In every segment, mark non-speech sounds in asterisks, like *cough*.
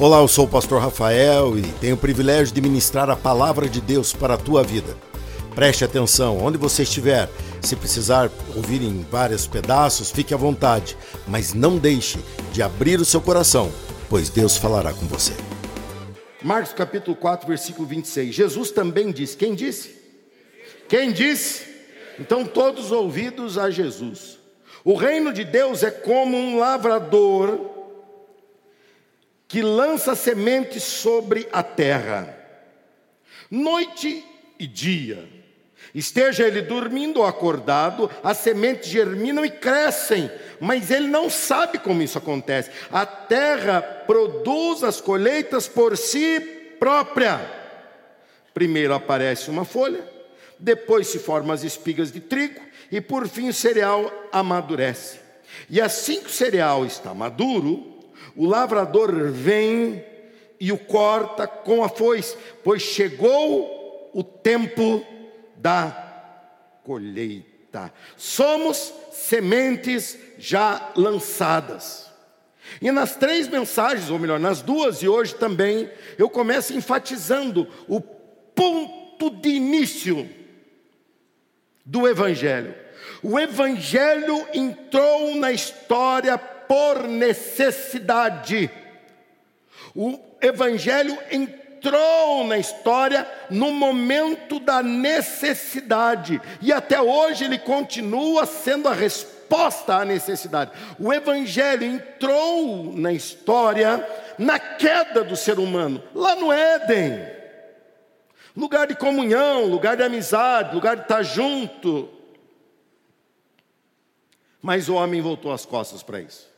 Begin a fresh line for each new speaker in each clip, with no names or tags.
Olá, eu sou o pastor Rafael e tenho o privilégio de ministrar a palavra de Deus para a tua vida. Preste atenção, onde você estiver, se precisar ouvir em vários pedaços, fique à vontade, mas não deixe de abrir o seu coração, pois Deus falará com você. Marcos capítulo 4, versículo 26. Jesus também disse: Quem disse? Quem disse? Então todos ouvidos a Jesus. O reino de Deus é como um lavrador que lança sementes sobre a terra, noite e dia. Esteja ele dormindo ou acordado, as sementes germinam e crescem, mas ele não sabe como isso acontece. A terra produz as colheitas por si própria. Primeiro aparece uma folha, depois se formam as espigas de trigo e por fim o cereal amadurece. E assim que o cereal está maduro, o lavrador vem e o corta com a foice, pois chegou o tempo da colheita. Somos sementes já lançadas. E nas três mensagens, ou melhor, nas duas e hoje também, eu começo enfatizando o ponto de início do Evangelho. O Evangelho entrou na história por necessidade. O Evangelho entrou na história no momento da necessidade, e até hoje ele continua sendo a resposta à necessidade. O Evangelho entrou na história na queda do ser humano, lá no Éden. Lugar de comunhão, lugar de amizade, lugar de estar junto. Mas o homem voltou as costas para isso.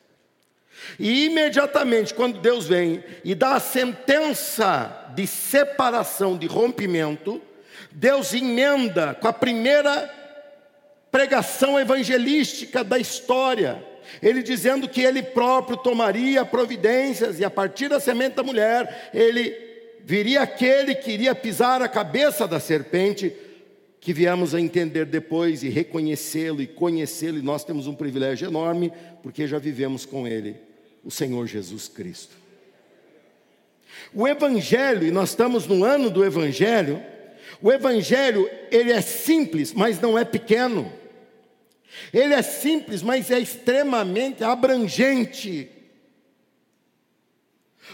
E imediatamente, quando Deus vem e dá a sentença de separação, de rompimento, Deus emenda com a primeira pregação evangelística da história. Ele dizendo que ele próprio tomaria providências e a partir da semente da mulher, ele viria aquele que iria pisar a cabeça da serpente, que viemos a entender depois e reconhecê-lo e conhecê-lo, e nós temos um privilégio enorme, porque já vivemos com ele o Senhor Jesus Cristo. O Evangelho, e nós estamos no ano do Evangelho, o Evangelho, ele é simples, mas não é pequeno. Ele é simples, mas é extremamente abrangente.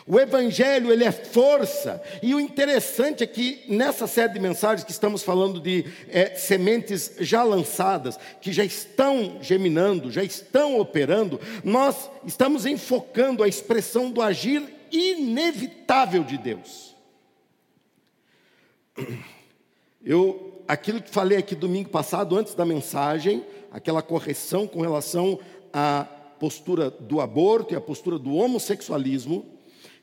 O evangelho, ele é força. E o interessante é que nessa série de mensagens que estamos falando de é, sementes já lançadas, que já estão geminando, já estão operando, nós estamos enfocando a expressão do agir inevitável de Deus. Eu, aquilo que falei aqui domingo passado, antes da mensagem, aquela correção com relação à postura do aborto e à postura do homossexualismo,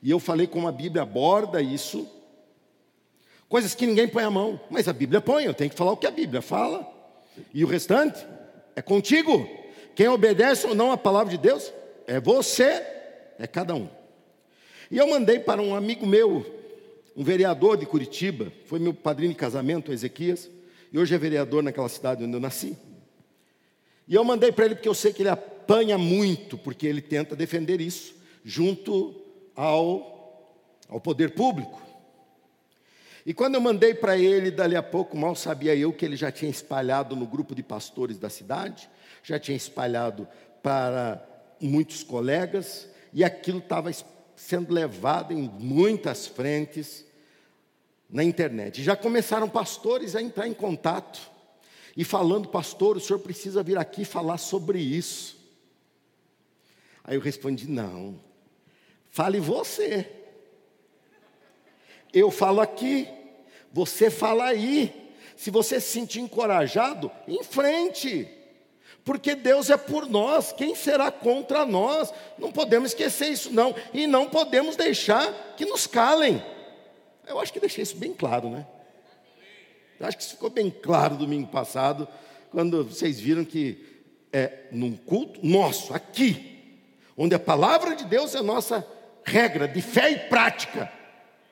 e eu falei como a Bíblia aborda isso. Coisas que ninguém põe a mão, mas a Bíblia põe, eu tenho que falar o que a Bíblia fala. E o restante é contigo. Quem obedece ou não à palavra de Deus é você, é cada um. E eu mandei para um amigo meu, um vereador de Curitiba, foi meu padrinho de casamento, Ezequias, e hoje é vereador naquela cidade onde eu nasci. E eu mandei para ele porque eu sei que ele apanha muito, porque ele tenta defender isso, junto ao, ao poder público. E quando eu mandei para ele, dali a pouco, mal sabia eu que ele já tinha espalhado no grupo de pastores da cidade, já tinha espalhado para muitos colegas, e aquilo estava sendo levado em muitas frentes na internet. Já começaram pastores a entrar em contato e falando, pastor, o senhor precisa vir aqui falar sobre isso. Aí eu respondi: não, Fale você. Eu falo aqui, você fala aí. Se você se sentir encorajado, em frente. Porque Deus é por nós, quem será contra nós? Não podemos esquecer isso, não. E não podemos deixar que nos calem. Eu acho que deixei isso bem claro, né? Eu acho que isso ficou bem claro domingo passado, quando vocês viram que é num culto nosso, aqui, onde a palavra de Deus é nossa regra de fé e prática.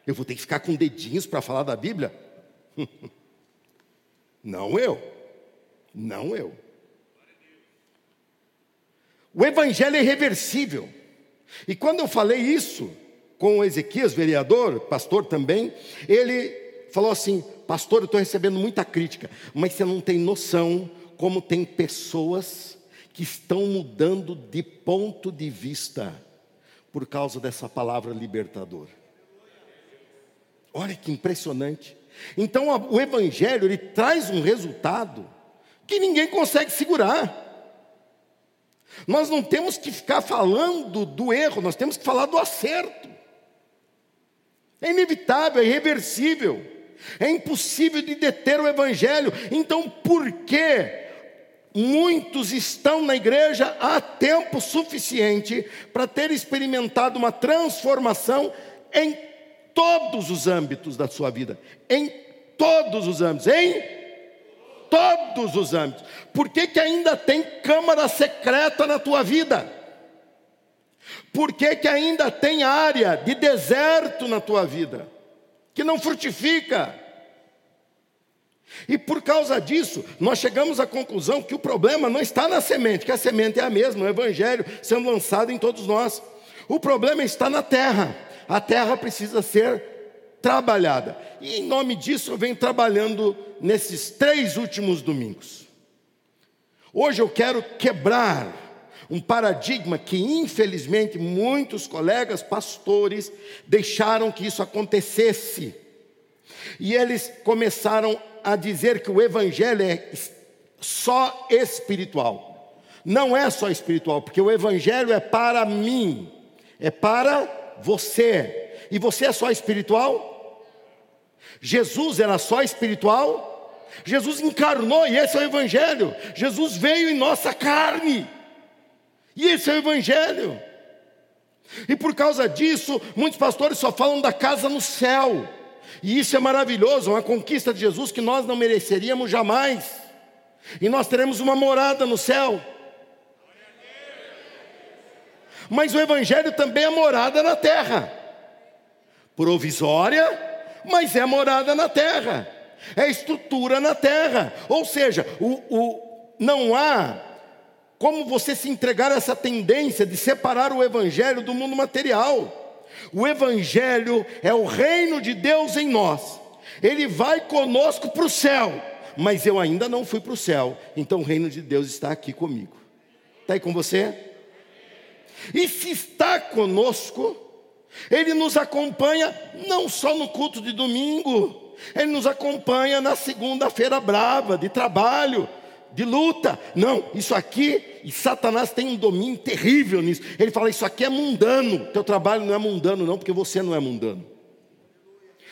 Eu vou ter que ficar com dedinhos para falar da Bíblia? *laughs* Não eu. Não eu. O Evangelho é irreversível. E quando eu falei isso, com o Ezequias, vereador, pastor também, ele falou assim: Pastor, eu estou recebendo muita crítica, mas você não tem noção como tem pessoas que estão mudando de ponto de vista por causa dessa palavra libertadora. Olha que impressionante. Então o evangelho ele traz um resultado que ninguém consegue segurar. Nós não temos que ficar falando do erro, nós temos que falar do acerto. É inevitável, é irreversível. É impossível de deter o evangelho. Então, por que muitos estão na igreja há tempo suficiente para ter experimentado uma transformação em todos os âmbitos da sua vida? Em todos os âmbitos, em todos os âmbitos. Por que, que ainda tem câmara secreta na tua vida? Por que, que ainda tem área de deserto na tua vida? Que não frutifica? E por causa disso, nós chegamos à conclusão que o problema não está na semente, que a semente é a mesma, o Evangelho sendo lançado em todos nós. O problema está na terra. A terra precisa ser trabalhada. E em nome disso eu venho trabalhando nesses três últimos domingos. Hoje eu quero quebrar um paradigma que, infelizmente, muitos colegas pastores deixaram que isso acontecesse. E eles começaram a dizer que o evangelho é só espiritual. Não é só espiritual, porque o evangelho é para mim, é para você. E você é só espiritual? Jesus era só espiritual? Jesus encarnou, e esse é o Evangelho. Jesus veio em nossa carne, e esse é o Evangelho. E por causa disso, muitos pastores só falam da casa no céu. E isso é maravilhoso, uma conquista de Jesus que nós não mereceríamos jamais. E nós teremos uma morada no céu. Mas o Evangelho também é morada na terra, provisória, mas é morada na terra, é estrutura na terra. Ou seja, o, o, não há como você se entregar a essa tendência de separar o Evangelho do mundo material. O Evangelho é o reino de Deus em nós. Ele vai conosco para o céu, mas eu ainda não fui para o céu, então o reino de Deus está aqui comigo. Está aí com você? E se está conosco, Ele nos acompanha não só no culto de domingo, Ele nos acompanha na segunda-feira brava de trabalho, de luta. Não, isso aqui, e Satanás tem um domínio terrível nisso. Ele fala: Isso aqui é mundano. Teu trabalho não é mundano, não, porque você não é mundano.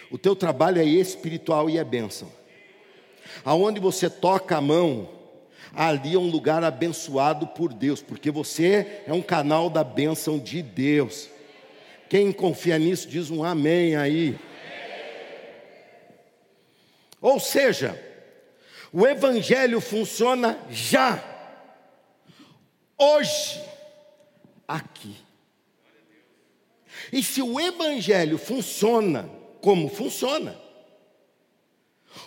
O teu trabalho é espiritual e é bênção. Aonde você toca a mão, ali é um lugar abençoado por Deus, porque você é um canal da bênção de Deus. Quem confia nisso diz um amém aí. Ou seja, o Evangelho funciona já, hoje, aqui. E se o Evangelho funciona como funciona,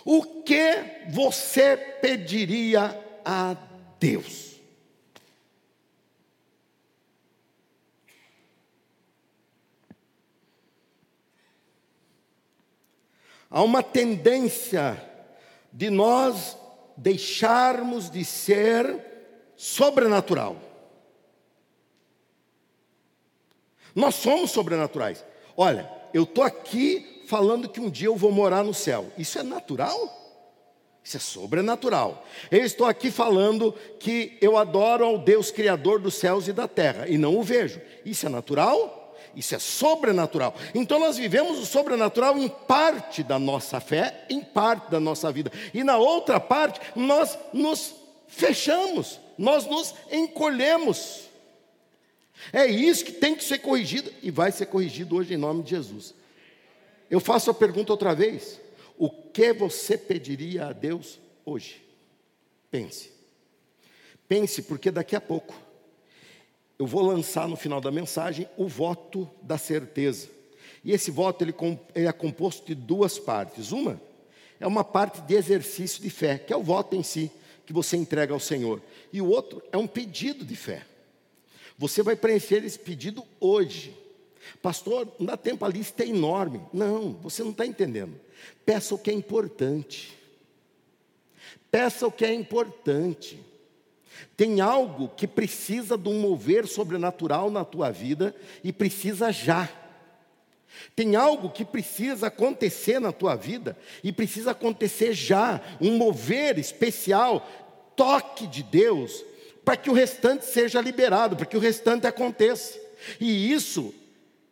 o que você pediria a Deus? Há uma tendência de nós deixarmos de ser sobrenatural. Nós somos sobrenaturais. Olha, eu estou aqui falando que um dia eu vou morar no céu. Isso é natural? Isso é sobrenatural. Eu estou aqui falando que eu adoro ao Deus Criador dos céus e da terra e não o vejo. Isso é natural? Isso é sobrenatural. Então nós vivemos o sobrenatural em parte da nossa fé, em parte da nossa vida. E na outra parte, nós nos fechamos, nós nos encolhemos. É isso que tem que ser corrigido e vai ser corrigido hoje em nome de Jesus. Eu faço a pergunta outra vez: o que você pediria a Deus hoje? Pense. Pense, porque daqui a pouco eu vou lançar no final da mensagem o voto da certeza. E esse voto ele, ele é composto de duas partes. Uma é uma parte de exercício de fé, que é o voto em si, que você entrega ao Senhor. E o outro é um pedido de fé. Você vai preencher esse pedido hoje. Pastor, não dá tempo, a lista é enorme. Não, você não está entendendo. Peça o que é importante. Peça o que é importante. Tem algo que precisa de um mover sobrenatural na tua vida e precisa já. Tem algo que precisa acontecer na tua vida e precisa acontecer já, um mover especial, toque de Deus, para que o restante seja liberado, para que o restante aconteça. E isso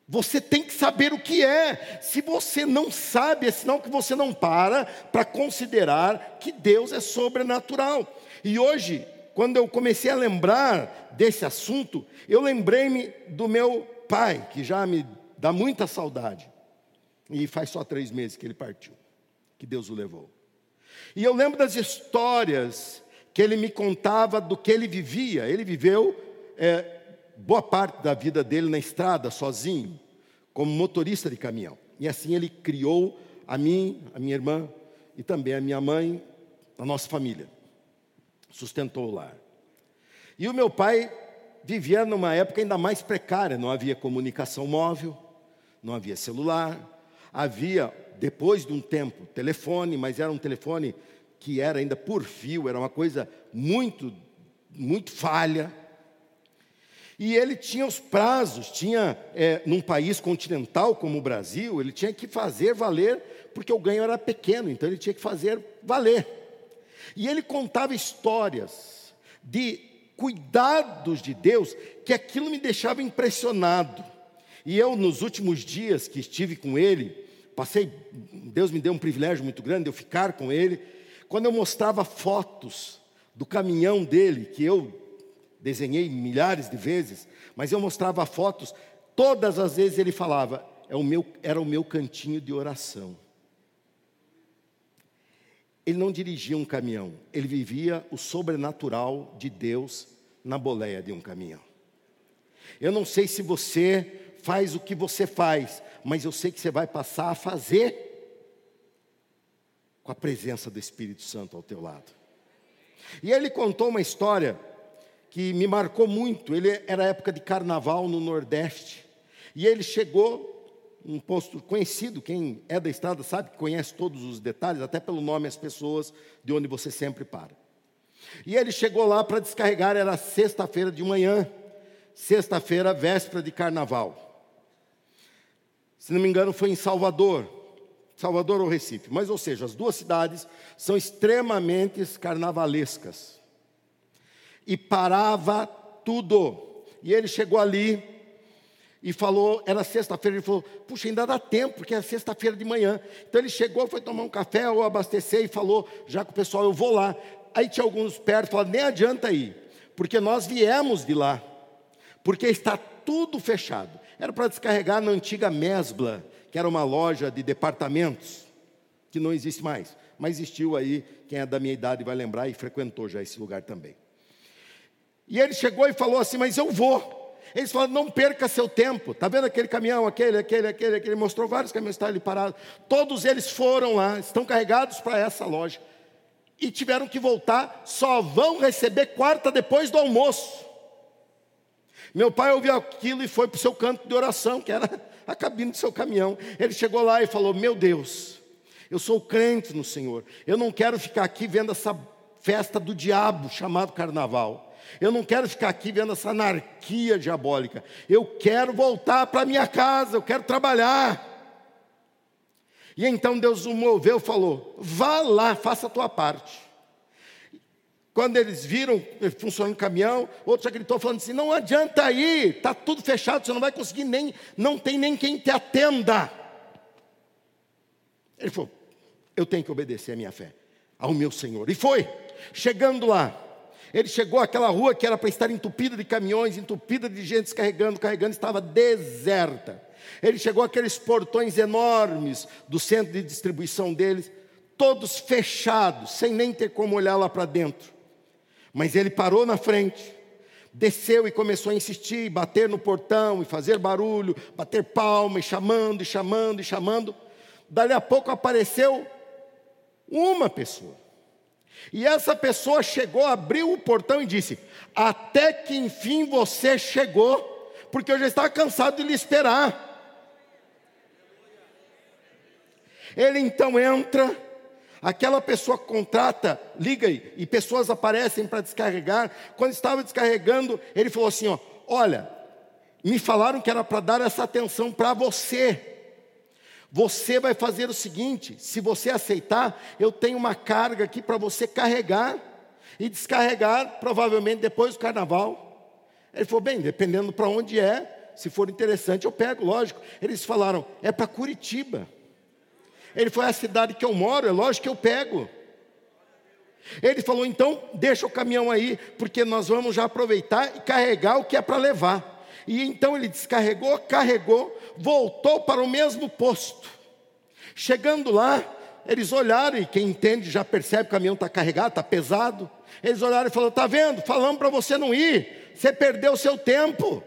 você tem que saber o que é. Se você não sabe, é sinal que você não para para considerar que Deus é sobrenatural. E hoje, quando eu comecei a lembrar desse assunto, eu lembrei-me do meu pai, que já me dá muita saudade. E faz só três meses que ele partiu, que Deus o levou. E eu lembro das histórias que ele me contava do que ele vivia. Ele viveu é, boa parte da vida dele na estrada, sozinho, como motorista de caminhão. E assim ele criou a mim, a minha irmã e também a minha mãe, a nossa família. Sustentou o lar. E o meu pai vivia numa época ainda mais precária, não havia comunicação móvel, não havia celular, havia, depois de um tempo, telefone, mas era um telefone que era ainda por fio, era uma coisa muito, muito falha. E ele tinha os prazos, tinha, é, num país continental como o Brasil, ele tinha que fazer valer, porque o ganho era pequeno, então ele tinha que fazer valer. E ele contava histórias de cuidados de Deus, que aquilo me deixava impressionado. E eu, nos últimos dias que estive com ele, passei, Deus me deu um privilégio muito grande de eu ficar com ele, quando eu mostrava fotos do caminhão dele, que eu desenhei milhares de vezes, mas eu mostrava fotos, todas as vezes ele falava, é o meu, era o meu cantinho de oração. Ele não dirigia um caminhão, ele vivia o sobrenatural de Deus na boleia de um caminhão. Eu não sei se você faz o que você faz, mas eu sei que você vai passar a fazer com a presença do Espírito Santo ao teu lado. E ele contou uma história que me marcou muito. Ele era época de carnaval no Nordeste. E ele chegou um posto conhecido, quem é da estrada sabe que conhece todos os detalhes, até pelo nome as pessoas de onde você sempre para. E ele chegou lá para descarregar, era sexta-feira de manhã, sexta-feira, véspera de carnaval. Se não me engano, foi em Salvador. Salvador ou Recife. Mas, ou seja, as duas cidades são extremamente carnavalescas. E parava tudo. E ele chegou ali e falou, era sexta-feira, ele falou, puxa, ainda dá tempo, porque é sexta-feira de manhã. Então ele chegou, foi tomar um café ou abastecer e falou, já com o pessoal, eu vou lá. Aí tinha alguns perto, falaram, nem adianta ir, porque nós viemos de lá, porque está tudo fechado. Era para descarregar na antiga Mesbla, que era uma loja de departamentos, que não existe mais, mas existiu aí, quem é da minha idade vai lembrar e frequentou já esse lugar também. E ele chegou e falou assim: Mas eu vou. Eles falaram: Não perca seu tempo. Está vendo aquele caminhão, aquele, aquele, aquele, aquele? Mostrou vários caminhões, está ali parados. Todos eles foram lá, estão carregados para essa loja. E tiveram que voltar, só vão receber quarta depois do almoço. Meu pai ouviu aquilo e foi para o seu canto de oração, que era *laughs* a cabine do seu caminhão. Ele chegou lá e falou: Meu Deus, eu sou crente no Senhor. Eu não quero ficar aqui vendo essa festa do diabo chamado carnaval. Eu não quero ficar aqui vendo essa anarquia diabólica. Eu quero voltar para minha casa, eu quero trabalhar. E então Deus o moveu falou: Vá lá, faça a tua parte. Quando eles viram funcionando o caminhão, outro já gritou falando assim: não adianta ir, está tudo fechado, você não vai conseguir nem, não tem nem quem te atenda. Ele falou: eu tenho que obedecer a minha fé, ao meu Senhor. E foi, chegando lá, ele chegou àquela rua que era para estar entupida de caminhões, entupida de gente carregando, carregando, estava deserta. Ele chegou àqueles portões enormes do centro de distribuição deles, todos fechados, sem nem ter como olhar lá para dentro. Mas ele parou na frente, desceu e começou a insistir, bater no portão e fazer barulho, bater palma e chamando e chamando e chamando. Dali a pouco apareceu uma pessoa. E essa pessoa chegou, abriu o portão e disse: Até que enfim você chegou, porque eu já estava cansado de lhe esperar. Ele então entra, aquela pessoa contrata, liga aí, e pessoas aparecem para descarregar. Quando estava descarregando, ele falou assim: ó, olha, me falaram que era para dar essa atenção para você. Você vai fazer o seguinte: se você aceitar, eu tenho uma carga aqui para você carregar e descarregar, provavelmente depois do carnaval. Ele falou: bem, dependendo para onde é, se for interessante, eu pego, lógico. Eles falaram: é para Curitiba. Ele foi a cidade que eu moro, é lógico que eu pego. Ele falou: então, deixa o caminhão aí, porque nós vamos já aproveitar e carregar o que é para levar. E então ele descarregou, carregou, voltou para o mesmo posto. Chegando lá, eles olharam, e quem entende já percebe que o caminhão está carregado, está pesado. Eles olharam e falaram: está vendo? Falamos para você não ir, você perdeu o seu tempo.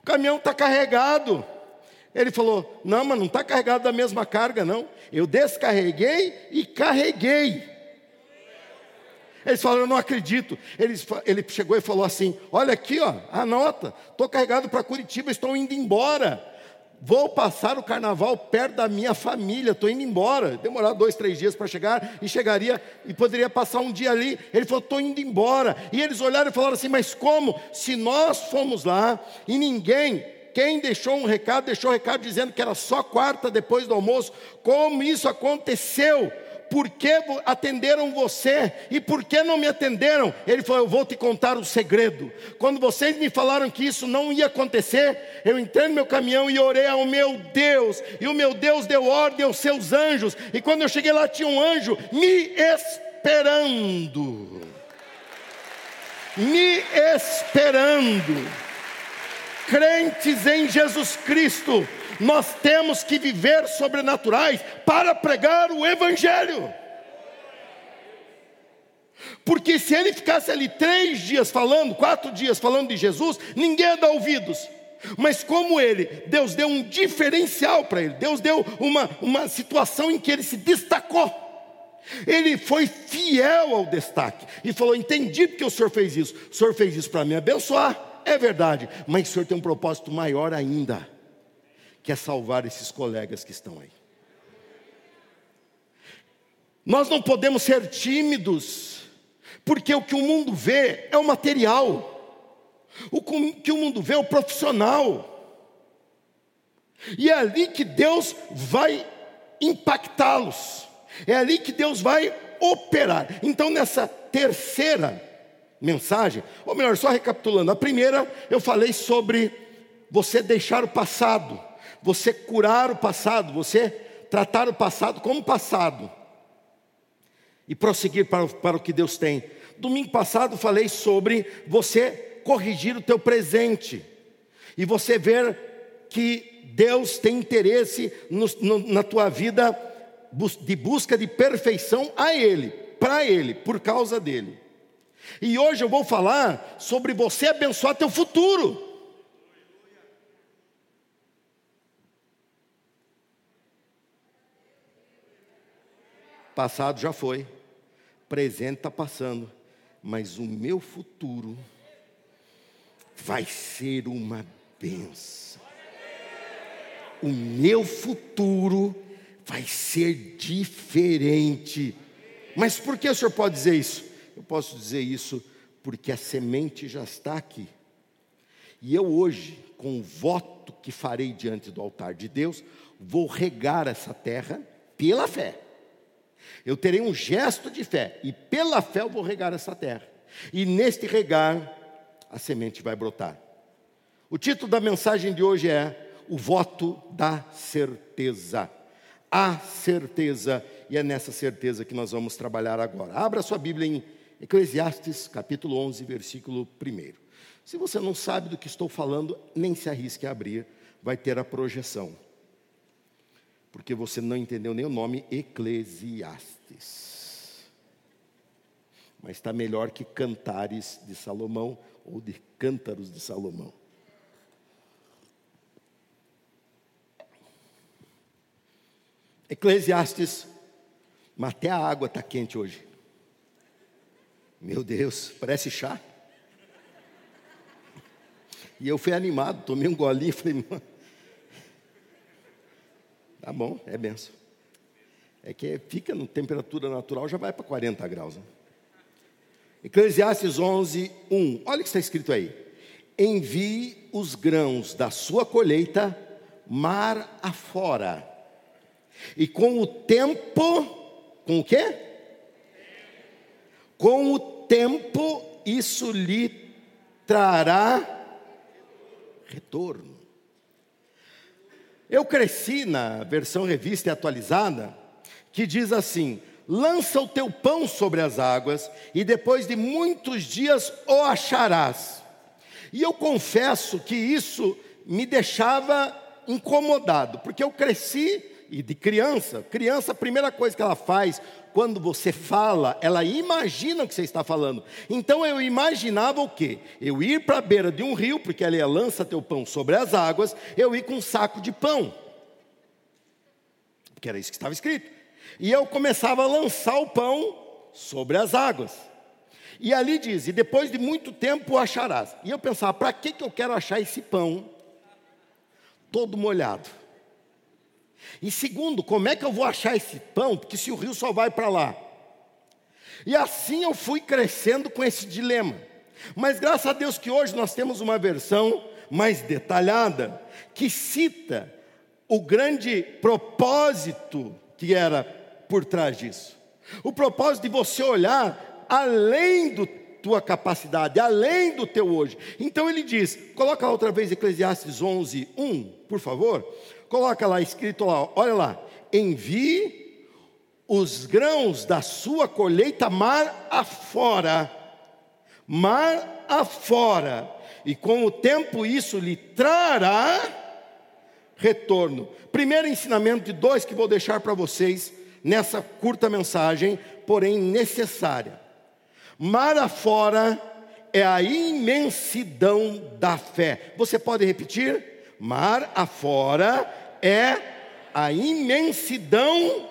O caminhão está carregado. Ele falou: Não, mas não está carregado da mesma carga, não. Eu descarreguei e carreguei. Eles falaram: Eu não acredito. Ele, ele chegou e falou assim: Olha aqui, ó, anota. Estou carregado para Curitiba, estou indo embora. Vou passar o carnaval perto da minha família, estou indo embora. Demorar dois, três dias para chegar e chegaria e poderia passar um dia ali. Ele falou: estou indo embora. E eles olharam e falaram assim: Mas como? Se nós fomos lá e ninguém quem deixou um recado, deixou um recado dizendo que era só quarta depois do almoço. Como isso aconteceu? Por que atenderam você e por que não me atenderam? Ele falou: Eu vou te contar o segredo. Quando vocês me falaram que isso não ia acontecer, eu entrei no meu caminhão e orei ao meu Deus, e o meu Deus deu ordem aos seus anjos. E quando eu cheguei lá, tinha um anjo me esperando. Me esperando crentes em Jesus Cristo, nós temos que viver sobrenaturais para pregar o Evangelho. Porque se ele ficasse ali três dias falando, quatro dias falando de Jesus, ninguém ia dar ouvidos. Mas como ele, Deus deu um diferencial para ele, Deus deu uma, uma situação em que ele se destacou. Ele foi fiel ao destaque e falou: Entendi porque o Senhor fez isso. O Senhor fez isso para me abençoar é verdade, mas o Senhor tem um propósito maior ainda, que é salvar esses colegas que estão aí. Nós não podemos ser tímidos, porque o que o mundo vê é o material, o que o mundo vê é o profissional, e é ali que Deus vai impactá-los, é ali que Deus vai operar. Então, nessa terceira mensagem, ou melhor, só recapitulando, a primeira eu falei sobre você deixar o passado, você curar o passado, você tratar o passado como passado e prosseguir para, para o que Deus tem. Domingo passado falei sobre você corrigir o teu presente e você ver que Deus tem interesse no, no, na tua vida de busca de perfeição a Ele, para Ele, por causa dele. E hoje eu vou falar sobre você abençoar teu futuro. Passado já foi, presente está passando, mas o meu futuro vai ser uma benção. O meu futuro vai ser diferente. Mas por que o senhor pode dizer isso? Eu posso dizer isso porque a semente já está aqui. E eu hoje, com o voto que farei diante do altar de Deus, vou regar essa terra pela fé. Eu terei um gesto de fé e pela fé eu vou regar essa terra. E neste regar a semente vai brotar. O título da mensagem de hoje é o voto da certeza. A certeza, e é nessa certeza que nós vamos trabalhar agora. Abra sua Bíblia em Eclesiastes capítulo 11, versículo 1. Se você não sabe do que estou falando, nem se arrisque a abrir, vai ter a projeção. Porque você não entendeu nem o nome Eclesiastes. Mas está melhor que Cantares de Salomão ou de Cântaros de Salomão. Eclesiastes, mas até a água está quente hoje. Meu Deus, parece chá. E eu fui animado, tomei um golinho e falei, tá bom, é benção. É que fica na temperatura natural, já vai para 40 graus. Né? Eclesiastes 11, 1. Olha o que está escrito aí. Envie os grãos da sua colheita mar afora. E com o tempo, com o quê? Com o tempo, isso lhe trará retorno. Eu cresci na versão revista e atualizada, que diz assim: lança o teu pão sobre as águas, e depois de muitos dias o acharás. E eu confesso que isso me deixava incomodado, porque eu cresci e de criança, criança, a primeira coisa que ela faz quando você fala, ela imagina o que você está falando. Então eu imaginava o quê? Eu ir para a beira de um rio, porque ela lança teu pão sobre as águas, eu ir com um saco de pão. Porque era isso que estava escrito. E eu começava a lançar o pão sobre as águas. E ali diz: E depois de muito tempo o acharás. E eu pensava: para que, que eu quero achar esse pão todo molhado? E segundo, como é que eu vou achar esse pão? Porque se o rio só vai para lá. E assim eu fui crescendo com esse dilema. Mas graças a Deus que hoje nós temos uma versão mais detalhada que cita o grande propósito que era por trás disso. O propósito de você olhar além do tua capacidade, além do teu hoje. Então ele diz, coloca outra vez Eclesiastes 11, 1, por favor. Coloca lá escrito lá, olha lá, envie os grãos da sua colheita mar afora, mar afora, e com o tempo isso lhe trará retorno. Primeiro ensinamento de dois que vou deixar para vocês nessa curta mensagem, porém necessária. Mar afora é a imensidão da fé. Você pode repetir? Mar afora é a imensidão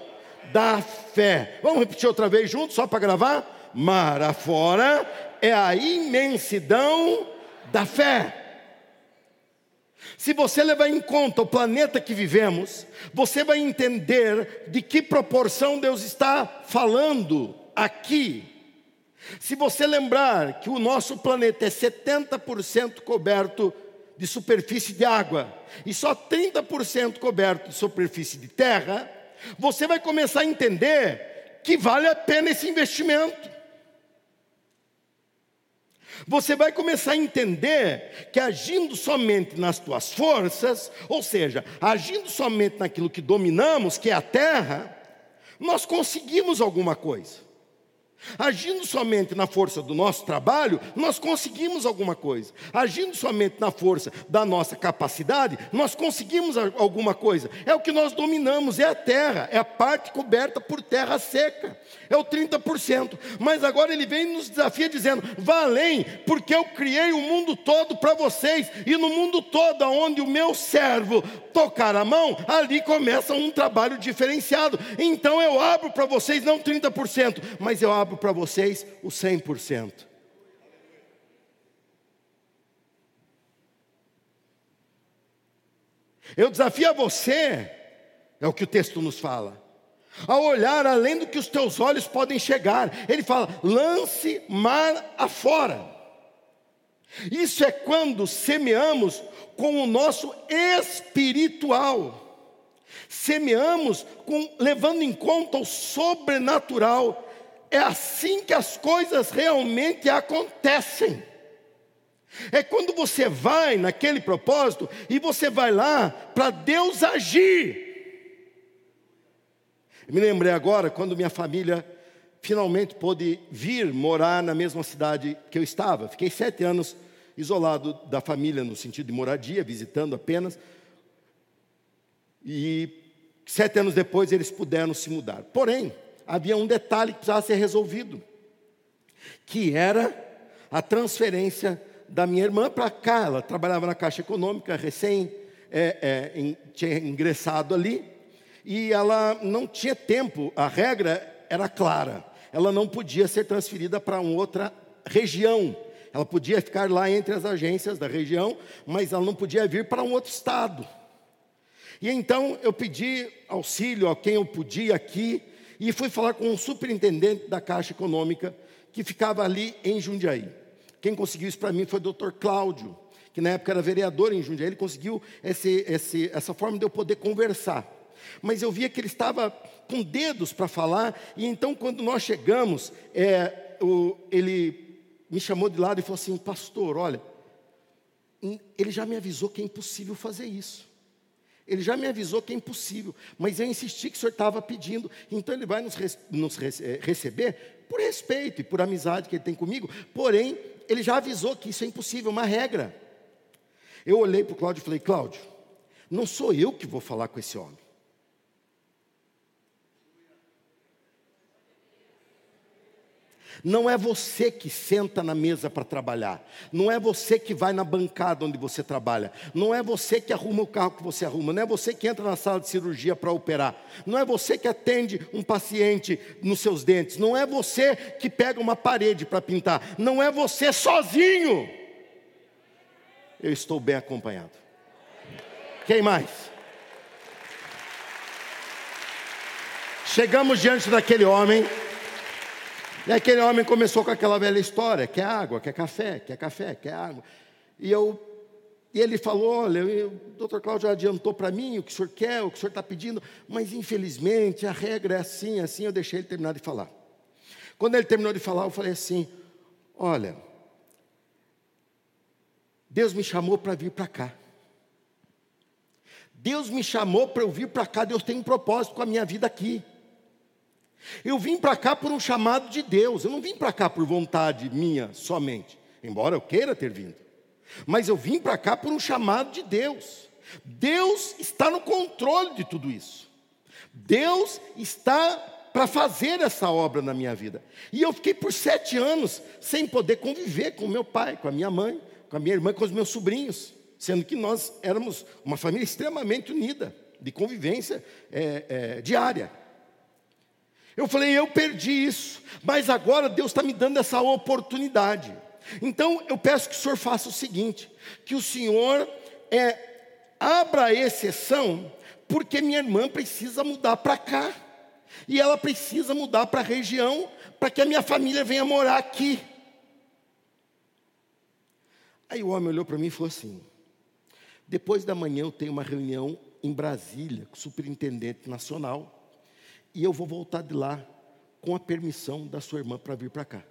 da fé. Vamos repetir outra vez juntos, só para gravar? Mar afora é a imensidão da fé. Se você levar em conta o planeta que vivemos, você vai entender de que proporção Deus está falando aqui. Se você lembrar que o nosso planeta é 70% coberto de superfície de água e só 30% coberto de superfície de terra, você vai começar a entender que vale a pena esse investimento. Você vai começar a entender que agindo somente nas tuas forças, ou seja, agindo somente naquilo que dominamos, que é a terra, nós conseguimos alguma coisa. Agindo somente na força do nosso trabalho, nós conseguimos alguma coisa. Agindo somente na força da nossa capacidade, nós conseguimos alguma coisa. É o que nós dominamos, é a terra, é a parte coberta por terra seca. É o 30%. Mas agora ele vem e nos desafia dizendo: vá além, porque eu criei o mundo todo para vocês, e no mundo todo, onde o meu servo tocar a mão, ali começa um trabalho diferenciado. Então eu abro para vocês não 30%, mas eu abro para vocês o 100%. Eu desafio a você, é o que o texto nos fala, a olhar além do que os teus olhos podem chegar. Ele fala: lance mar afora. Isso é quando semeamos com o nosso espiritual. Semeamos com, levando em conta o sobrenatural. É assim que as coisas realmente acontecem. É quando você vai naquele propósito e você vai lá para Deus agir. Me lembrei agora quando minha família finalmente pôde vir morar na mesma cidade que eu estava. Fiquei sete anos isolado da família no sentido de moradia, visitando apenas. E sete anos depois eles puderam se mudar. Porém, havia um detalhe que precisava ser resolvido, que era a transferência da minha irmã para cá. Ela trabalhava na Caixa Econômica, recém é, é, em, tinha ingressado ali, e ela não tinha tempo, a regra era clara, ela não podia ser transferida para outra região Ela podia ficar lá entre as agências da região, mas ela não podia vir para um outro estado. E então eu pedi auxílio a quem eu podia aqui e fui falar com um superintendente da Caixa Econômica que ficava ali em Jundiaí. Quem conseguiu isso para mim foi o doutor Cláudio, que na época era vereador em Jundiaí. Ele conseguiu esse, esse, essa forma de eu poder conversar. Mas eu via que ele estava com dedos para falar, e então, quando nós chegamos, é, o, ele me chamou de lado e falou assim: Pastor, olha, ele já me avisou que é impossível fazer isso. Ele já me avisou que é impossível, mas eu insisti que o senhor estava pedindo, então ele vai nos, nos é, receber por respeito e por amizade que ele tem comigo, porém, ele já avisou que isso é impossível, uma regra. Eu olhei para o Cláudio e falei: Cláudio, não sou eu que vou falar com esse homem. Não é você que senta na mesa para trabalhar. Não é você que vai na bancada onde você trabalha. Não é você que arruma o carro que você arruma. Não é você que entra na sala de cirurgia para operar. Não é você que atende um paciente nos seus dentes. Não é você que pega uma parede para pintar. Não é você sozinho. Eu estou bem acompanhado. Quem mais? Chegamos diante daquele homem. E aquele homem começou com aquela velha história: quer água, quer café, quer café, quer água. E, eu, e ele falou: olha, o doutor Cláudio adiantou para mim o que o senhor quer, o que o senhor está pedindo, mas infelizmente a regra é assim, assim. Eu deixei ele terminar de falar. Quando ele terminou de falar, eu falei assim: olha, Deus me chamou para vir para cá. Deus me chamou para eu vir para cá, Deus tem um propósito com a minha vida aqui. Eu vim para cá por um chamado de Deus, eu não vim para cá por vontade minha somente, embora eu queira ter vindo, mas eu vim para cá por um chamado de Deus. Deus está no controle de tudo isso, Deus está para fazer essa obra na minha vida. E eu fiquei por sete anos sem poder conviver com meu pai, com a minha mãe, com a minha irmã, com os meus sobrinhos, sendo que nós éramos uma família extremamente unida, de convivência é, é, diária. Eu falei, eu perdi isso, mas agora Deus está me dando essa oportunidade. Então eu peço que o Senhor faça o seguinte: que o Senhor é, abra a exceção, porque minha irmã precisa mudar para cá, e ela precisa mudar para a região, para que a minha família venha morar aqui. Aí o homem olhou para mim e falou assim: depois da manhã eu tenho uma reunião em Brasília com o superintendente nacional e eu vou voltar de lá com a permissão da sua irmã para vir para cá.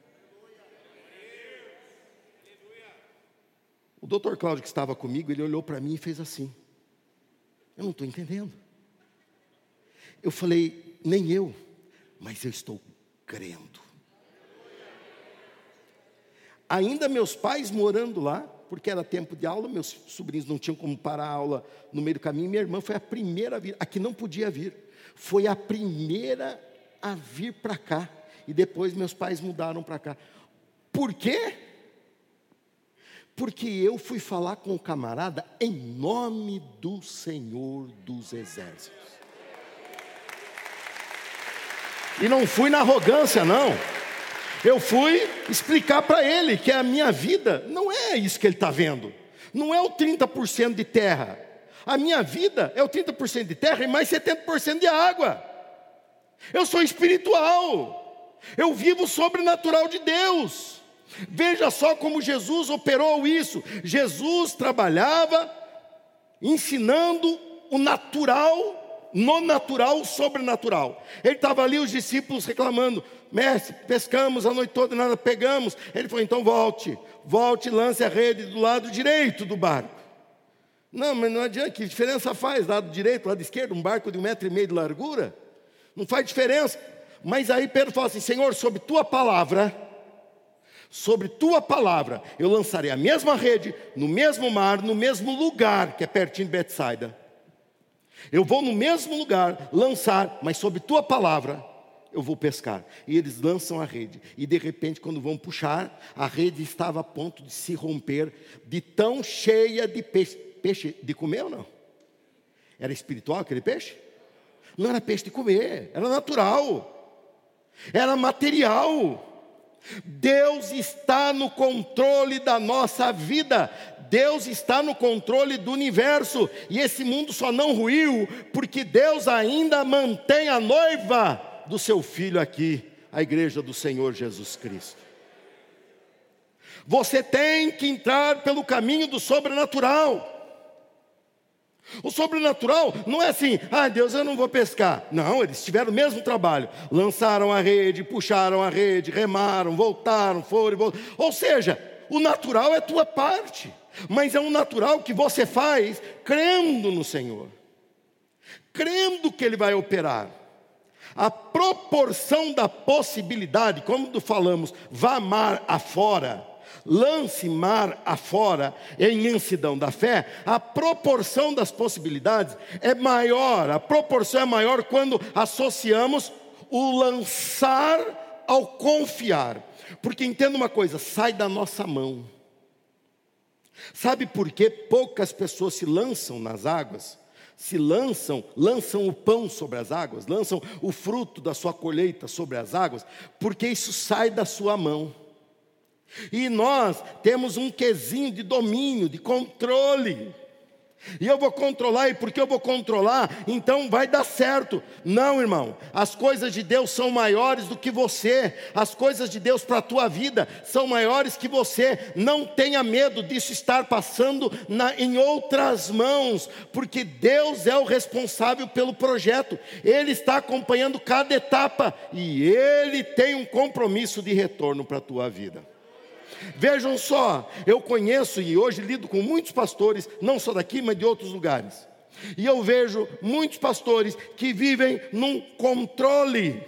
O doutor Cláudio que estava comigo, ele olhou para mim e fez assim. Eu não estou entendendo. Eu falei, nem eu, mas eu estou crendo. Ainda meus pais morando lá, porque era tempo de aula, meus sobrinhos não tinham como parar a aula no meio do caminho, minha irmã foi a primeira a vir, a que não podia vir foi a primeira a vir para cá. E depois meus pais mudaram para cá. Por quê? Porque eu fui falar com o camarada em nome do Senhor dos Exércitos. E não fui na arrogância, não. Eu fui explicar para ele que a minha vida não é isso que ele está vendo. Não é o 30% de terra. A minha vida é o 30% de terra e mais 70% de água. Eu sou espiritual. Eu vivo sobrenatural de Deus. Veja só como Jesus operou isso. Jesus trabalhava ensinando o natural, no natural, o sobrenatural. Ele estava ali, os discípulos reclamando: Mestre, pescamos a noite toda, nada pegamos. Ele falou: então volte, volte e lance a rede do lado direito do barco. Não, mas não adianta, que diferença faz? Lado direito, lado esquerdo, um barco de um metro e meio de largura? Não faz diferença. Mas aí Pedro fala assim: Senhor, sobre tua palavra, sobre tua palavra, eu lançarei a mesma rede, no mesmo mar, no mesmo lugar, que é pertinho de Betsaida. Eu vou no mesmo lugar lançar, mas sobre tua palavra eu vou pescar. E eles lançam a rede. E de repente, quando vão puxar, a rede estava a ponto de se romper, de tão cheia de peixe peixe de comer ou não? Era espiritual aquele peixe? Não era peixe de comer, era natural, era material. Deus está no controle da nossa vida. Deus está no controle do universo. E esse mundo só não ruiu porque Deus ainda mantém a noiva do seu filho aqui, a igreja do Senhor Jesus Cristo. Você tem que entrar pelo caminho do sobrenatural. O sobrenatural não é assim, ah Deus, eu não vou pescar. Não, eles tiveram o mesmo trabalho. Lançaram a rede, puxaram a rede, remaram, voltaram, foram, voltaram. Ou seja, o natural é tua parte, mas é um natural que você faz crendo no Senhor, crendo que Ele vai operar. A proporção da possibilidade, como falamos, vá mar afora lance mar afora em imensidão da fé, a proporção das possibilidades é maior, a proporção é maior quando associamos o lançar ao confiar. Porque entenda uma coisa, sai da nossa mão. Sabe por que poucas pessoas se lançam nas águas? Se lançam, lançam o pão sobre as águas, lançam o fruto da sua colheita sobre as águas, porque isso sai da sua mão. E nós temos um quesinho de domínio, de controle. E eu vou controlar, e porque eu vou controlar, então vai dar certo. Não, irmão, as coisas de Deus são maiores do que você, as coisas de Deus para a tua vida são maiores que você. Não tenha medo disso estar passando na, em outras mãos, porque Deus é o responsável pelo projeto, Ele está acompanhando cada etapa e Ele tem um compromisso de retorno para a tua vida. Vejam só, eu conheço e hoje lido com muitos pastores, não só daqui, mas de outros lugares. E eu vejo muitos pastores que vivem num controle.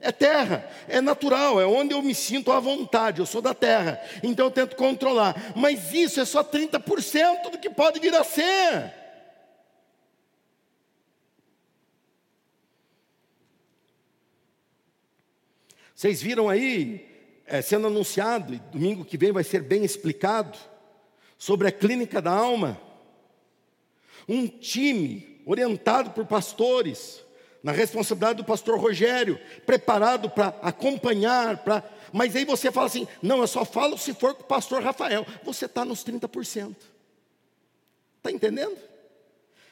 É terra, é natural, é onde eu me sinto à vontade, eu sou da terra, então eu tento controlar. Mas isso é só 30% do que pode vir a ser. Vocês viram aí é, sendo anunciado, e domingo que vem vai ser bem explicado, sobre a clínica da alma. Um time orientado por pastores, na responsabilidade do pastor Rogério, preparado para acompanhar, para. Mas aí você fala assim: não, eu só falo se for com o pastor Rafael. Você está nos 30%. Está entendendo?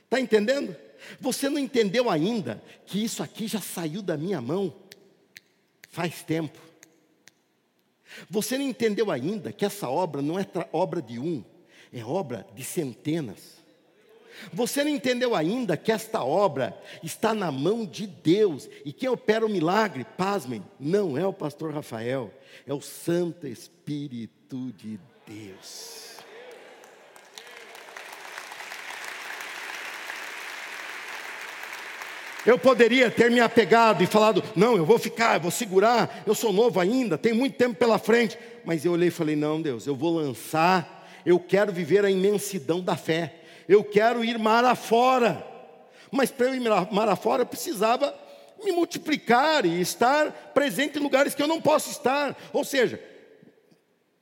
Está entendendo? Você não entendeu ainda que isso aqui já saiu da minha mão faz tempo. Você não entendeu ainda que essa obra não é obra de um, é obra de centenas. Você não entendeu ainda que esta obra está na mão de Deus e quem opera o milagre, pasmem, não é o pastor Rafael, é o Santo Espírito de Deus. Eu poderia ter me apegado e falado: não, eu vou ficar, eu vou segurar, eu sou novo ainda, tem muito tempo pela frente. Mas eu olhei e falei: não, Deus, eu vou lançar, eu quero viver a imensidão da fé, eu quero ir mar afora. Mas para eu ir mar afora, eu precisava me multiplicar e estar presente em lugares que eu não posso estar. Ou seja,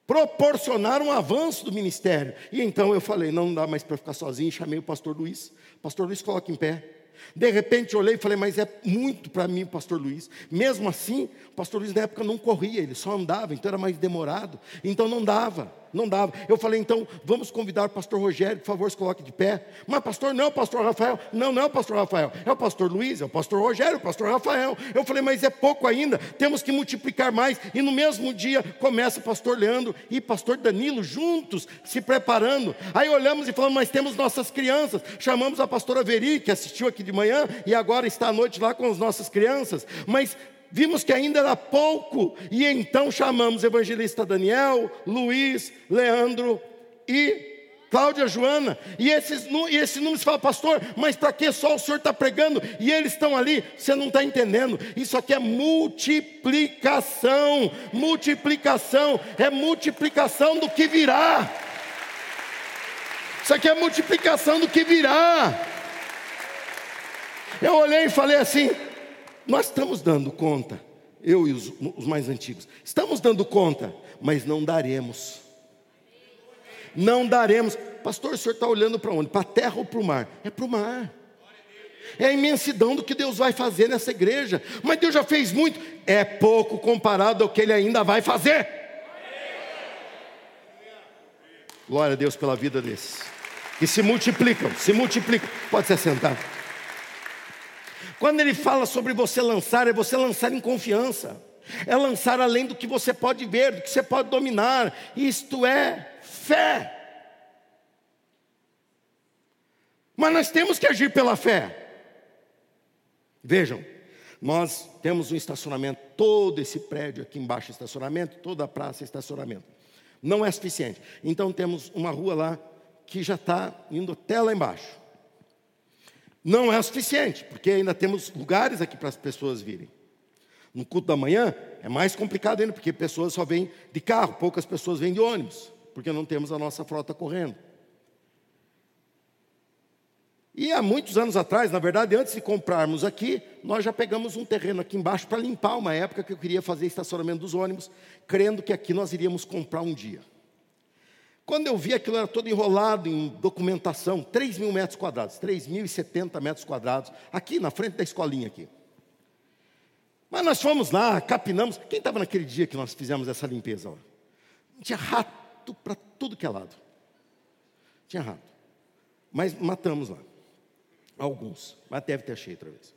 proporcionar um avanço do ministério. E então eu falei: não, não dá mais para ficar sozinho, chamei o pastor Luiz. Pastor Luiz, coloque em pé. De repente olhei e falei, mas é muito para mim, pastor Luiz. Mesmo assim, o pastor Luiz na época não corria, ele só andava, então era mais demorado, então não dava não dava. Eu falei, então, vamos convidar o pastor Rogério, por favor, se coloque de pé. Mas, pastor, não é o pastor Rafael. Não, não é o pastor Rafael. É o pastor Luiz, é o pastor Rogério, é o pastor Rafael. Eu falei, mas é pouco ainda, temos que multiplicar mais. E no mesmo dia começa o pastor Leandro e pastor Danilo juntos, se preparando. Aí olhamos e falamos, mas temos nossas crianças. Chamamos a pastora Veri, que assistiu aqui de manhã e agora está à noite lá com as nossas crianças. Mas vimos que ainda era pouco, e então chamamos evangelista Daniel, Luiz, Leandro e Cláudia Joana, e, esses, e esse número fala, pastor, mas para que só o senhor está pregando? E eles estão ali, você não está entendendo. Isso aqui é multiplicação, multiplicação, é multiplicação do que virá. Isso aqui é multiplicação do que virá. Eu olhei e falei assim: nós estamos dando conta, eu e os, os mais antigos, estamos dando conta, mas não daremos. Não daremos. Pastor, o senhor está olhando para onde? Para a terra ou para o mar? É para o mar. é a imensidão do que Deus vai fazer nessa igreja. Mas Deus já fez muito, é pouco comparado ao que Ele ainda vai fazer. Glória a Deus pela vida desses, que se multiplicam, se multiplicam. Pode se assentar. Quando ele fala sobre você lançar, é você lançar em confiança, é lançar além do que você pode ver, do que você pode dominar, isto é fé. Mas nós temos que agir pela fé. Vejam, nós temos um estacionamento, todo esse prédio aqui embaixo estacionamento, toda a praça estacionamento. Não é suficiente. Então temos uma rua lá que já está indo até lá embaixo. Não é o suficiente, porque ainda temos lugares aqui para as pessoas virem. No culto da manhã é mais complicado ainda, porque pessoas só vêm de carro, poucas pessoas vêm de ônibus, porque não temos a nossa frota correndo. E há muitos anos atrás, na verdade, antes de comprarmos aqui, nós já pegamos um terreno aqui embaixo para limpar uma época que eu queria fazer estacionamento dos ônibus, crendo que aqui nós iríamos comprar um dia. Quando eu vi aquilo era todo enrolado em documentação, 3 mil metros quadrados, 3.070 metros quadrados, aqui na frente da escolinha aqui. Mas nós fomos lá, capinamos. Quem estava naquele dia que nós fizemos essa limpeza lá? Tinha rato para tudo que é lado. Tinha rato. Mas matamos lá. Alguns. Mas deve ter achei outra vez.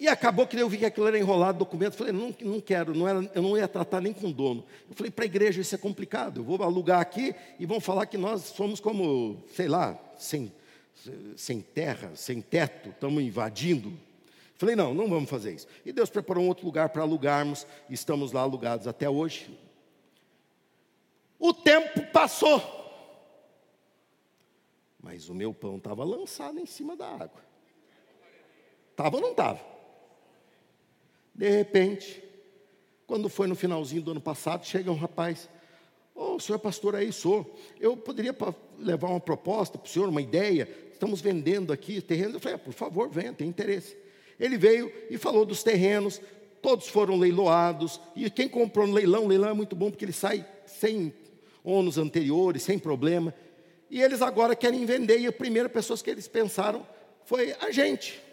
E acabou que eu vi que aquilo era enrolado documento. Falei, não, não quero, não era, eu não ia tratar nem com o dono. Eu falei, para a igreja isso é complicado. Eu vou alugar aqui e vão falar que nós somos como, sei lá, sem, sem terra, sem teto, estamos invadindo. Falei, não, não vamos fazer isso. E Deus preparou um outro lugar para alugarmos, e estamos lá alugados até hoje. O tempo passou, mas o meu pão estava lançado em cima da água. Estava ou não estava? De repente, quando foi no finalzinho do ano passado, chega um rapaz, ô oh, senhor pastor aí, sou, eu poderia levar uma proposta para o senhor, uma ideia, estamos vendendo aqui terrenos, eu falei, ah, por favor, venha, tem interesse. Ele veio e falou dos terrenos, todos foram leiloados, e quem comprou no leilão, o leilão é muito bom porque ele sai sem ônus anteriores, sem problema, e eles agora querem vender, e a primeira pessoa que eles pensaram foi a gente.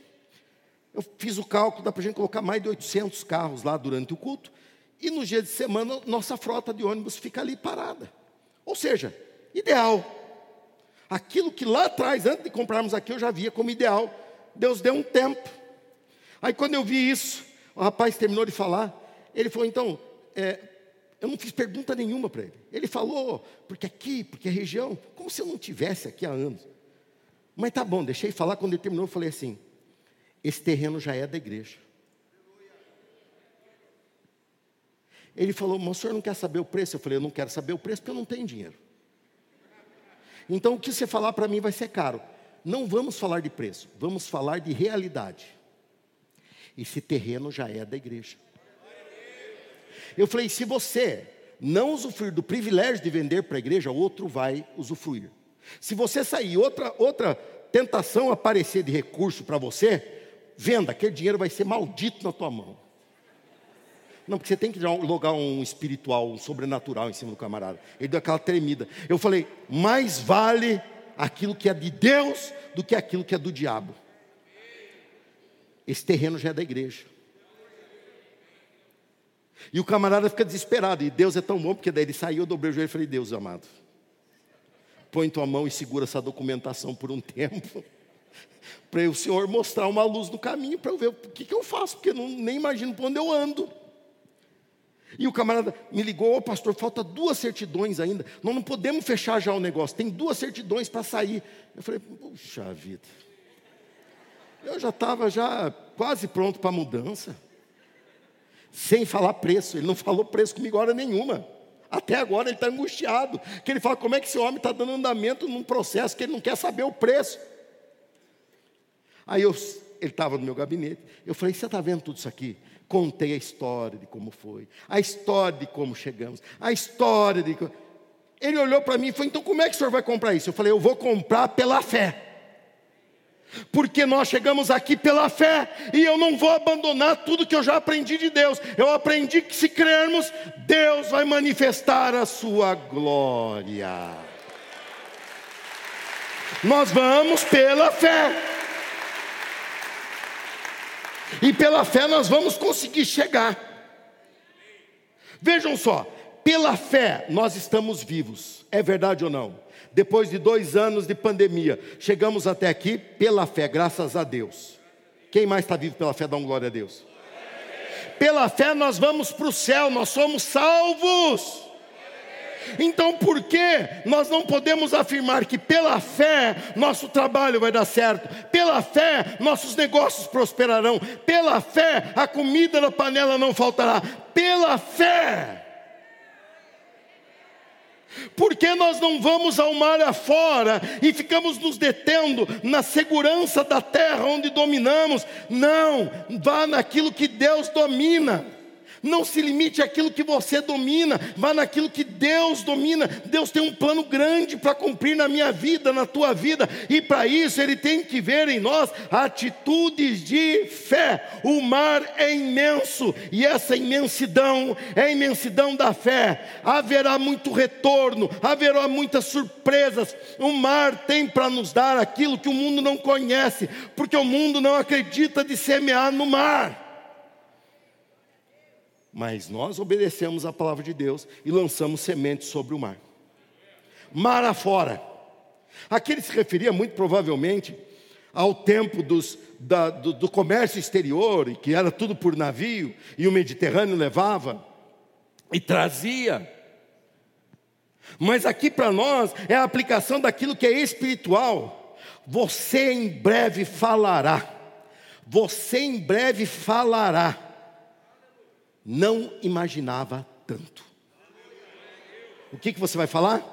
Eu fiz o cálculo, dá para a gente colocar mais de 800 carros lá durante o culto. E nos dias de semana, nossa frota de ônibus fica ali parada. Ou seja, ideal. Aquilo que lá atrás, antes de comprarmos aqui, eu já via como ideal. Deus deu um tempo. Aí quando eu vi isso, o rapaz terminou de falar. Ele falou, então, é, eu não fiz pergunta nenhuma para ele. Ele falou, porque aqui, porque a região, como se eu não tivesse aqui há anos. Mas tá bom, deixei falar. Quando ele terminou, eu falei assim: esse terreno já é da igreja. Ele falou, mas o senhor não quer saber o preço? Eu falei, eu não quero saber o preço porque eu não tenho dinheiro. Então o que você falar para mim vai ser caro. Não vamos falar de preço, vamos falar de realidade. Esse terreno já é da igreja. Eu falei, se você não usufruir do privilégio de vender para a igreja, outro vai usufruir. Se você sair outra outra tentação aparecer de recurso para você, venda, aquele dinheiro vai ser maldito na tua mão. Não, porque você tem que logar um espiritual, um sobrenatural em cima do camarada. Ele deu aquela tremida. Eu falei, mais vale aquilo que é de Deus do que aquilo que é do diabo. Esse terreno já é da igreja. E o camarada fica desesperado. E Deus é tão bom, porque daí ele saiu, eu dobrei o joelho e falei, Deus amado, põe tua mão e segura essa documentação por um *laughs* tempo para o Senhor mostrar uma luz no caminho para eu ver o que, que eu faço, porque eu não, nem imagino para onde eu ando. E o camarada me ligou, oh, pastor, falta duas certidões ainda. Nós não podemos fechar já o negócio, tem duas certidões para sair. Eu falei, puxa vida. Eu já estava já quase pronto para a mudança. Sem falar preço. Ele não falou preço comigo hora nenhuma. Até agora ele está angustiado. Que ele fala, como é que esse homem está dando andamento num processo que ele não quer saber o preço. Aí eu, ele estava no meu gabinete, eu falei, você está vendo tudo isso aqui? Contei a história de como foi, a história de como chegamos, a história de. Ele olhou para mim e falou: então como é que o senhor vai comprar isso? Eu falei: eu vou comprar pela fé. Porque nós chegamos aqui pela fé e eu não vou abandonar tudo que eu já aprendi de Deus. Eu aprendi que se crermos, Deus vai manifestar a sua glória. Nós vamos pela fé. E pela fé nós vamos conseguir chegar. Vejam só, pela fé nós estamos vivos, é verdade ou não? Depois de dois anos de pandemia, chegamos até aqui pela fé, graças a Deus. Quem mais está vivo pela fé, dá um glória a Deus. Pela fé nós vamos para o céu, nós somos salvos. Então por que nós não podemos afirmar que pela fé nosso trabalho vai dar certo, pela fé nossos negócios prosperarão, pela fé a comida na panela não faltará, pela fé? Porque nós não vamos ao mar afora e ficamos nos detendo na segurança da terra onde dominamos? Não, vá naquilo que Deus domina. Não se limite àquilo que você domina, vá naquilo que Deus domina. Deus tem um plano grande para cumprir na minha vida, na tua vida, e para isso Ele tem que ver em nós atitudes de fé. O mar é imenso, e essa imensidão é a imensidão da fé. Haverá muito retorno, haverá muitas surpresas. O mar tem para nos dar aquilo que o mundo não conhece, porque o mundo não acredita de semear no mar. Mas nós obedecemos a palavra de Deus e lançamos sementes sobre o mar. Mar afora. Aqui ele se referia muito provavelmente ao tempo dos, da, do, do comércio exterior, que era tudo por navio, e o Mediterrâneo levava e trazia. Mas aqui para nós é a aplicação daquilo que é espiritual. Você em breve falará. Você em breve falará não imaginava tanto. O que, que você vai falar?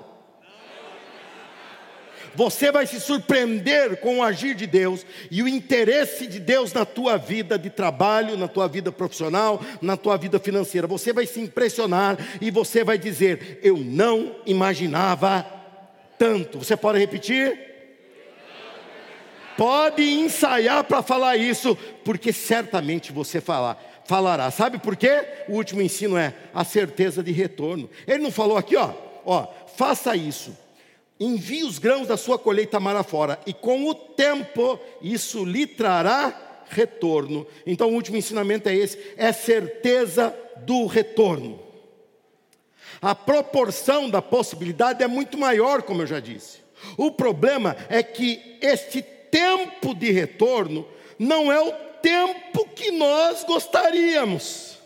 Você vai se surpreender com o agir de Deus e o interesse de Deus na tua vida de trabalho, na tua vida profissional, na tua vida financeira. Você vai se impressionar e você vai dizer: Eu não imaginava tanto. Você pode repetir? Pode ensaiar para falar isso, porque certamente você falar falará. Sabe por quê? O último ensino é a certeza de retorno. Ele não falou aqui, ó, ó, faça isso. Envie os grãos da sua colheita mar afora, e com o tempo isso lhe trará retorno. Então o último ensinamento é esse: é certeza do retorno. A proporção da possibilidade é muito maior, como eu já disse. O problema é que este tempo de retorno não é o tempo que nós gostaríamos.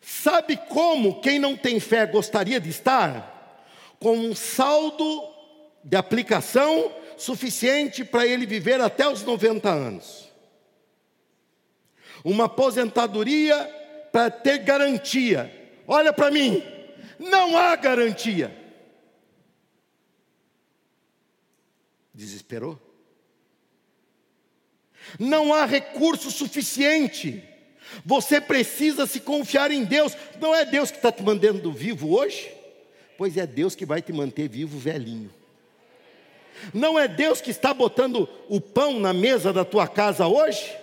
Sabe como quem não tem fé gostaria de estar? Com um saldo de aplicação suficiente para ele viver até os 90 anos. Uma aposentadoria para ter garantia. Olha para mim, não há garantia. Desesperou? Não há recurso suficiente. Você precisa se confiar em Deus. Não é Deus que está te mantendo vivo hoje? Pois é Deus que vai te manter vivo velhinho. Não é Deus que está botando o pão na mesa da tua casa hoje?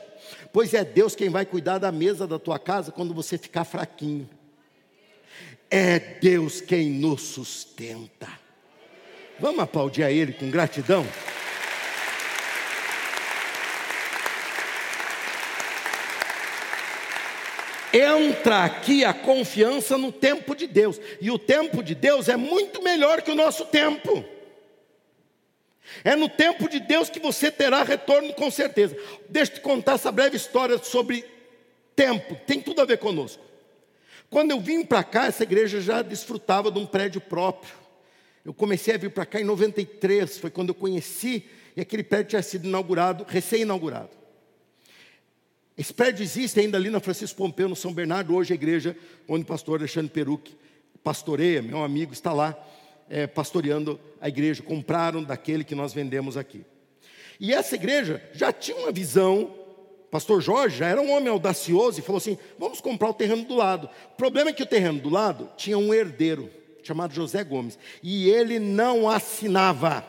Pois é Deus quem vai cuidar da mesa da tua casa quando você ficar fraquinho. É Deus quem nos sustenta. Vamos aplaudir a Ele com gratidão? Entra aqui a confiança no tempo de Deus. E o tempo de Deus é muito melhor que o nosso tempo. É no tempo de Deus que você terá retorno com certeza. Deixa eu te contar essa breve história sobre tempo, tem tudo a ver conosco. Quando eu vim para cá, essa igreja já desfrutava de um prédio próprio. Eu comecei a vir para cá em 93, foi quando eu conheci, e aquele prédio tinha sido inaugurado, recém-inaugurado. Esse prédio existe ainda ali na Francisco Pompeu, no São Bernardo, hoje a igreja onde o pastor Alexandre Peruc pastoreia, meu amigo está lá é, pastoreando a igreja, compraram daquele que nós vendemos aqui. E essa igreja já tinha uma visão, pastor Jorge já era um homem audacioso e falou assim: vamos comprar o terreno do lado. O problema é que o terreno do lado tinha um herdeiro chamado José Gomes, e ele não assinava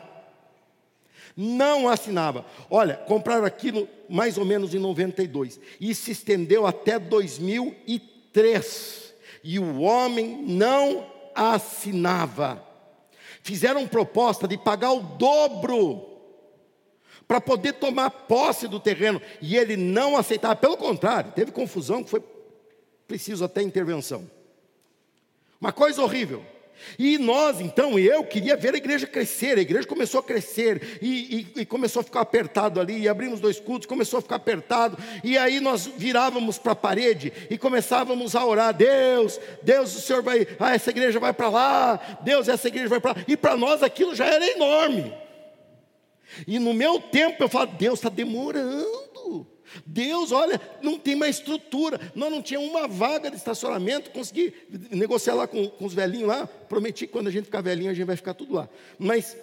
não assinava. Olha, compraram aquilo mais ou menos em 92 e se estendeu até 2003. E o homem não assinava. Fizeram proposta de pagar o dobro para poder tomar posse do terreno. E ele não aceitava, pelo contrário, teve confusão que foi preciso até intervenção. Uma coisa horrível. E nós, então, eu queria ver a igreja crescer. A igreja começou a crescer e, e, e, começou a ficar apertado ali. E abrimos dois cultos, começou a ficar apertado. E aí nós virávamos para a parede e começávamos a orar: Deus, Deus, o Senhor vai, ah, essa igreja vai para lá. Deus, essa igreja vai para lá. E para nós aquilo já era enorme. E no meu tempo eu falo: Deus está demorando. Deus, olha, não tem mais estrutura. Nós não tínhamos uma vaga de estacionamento. Consegui negociar lá com, com os velhinhos lá. Prometi que quando a gente ficar velhinho, a gente vai ficar tudo lá. Mas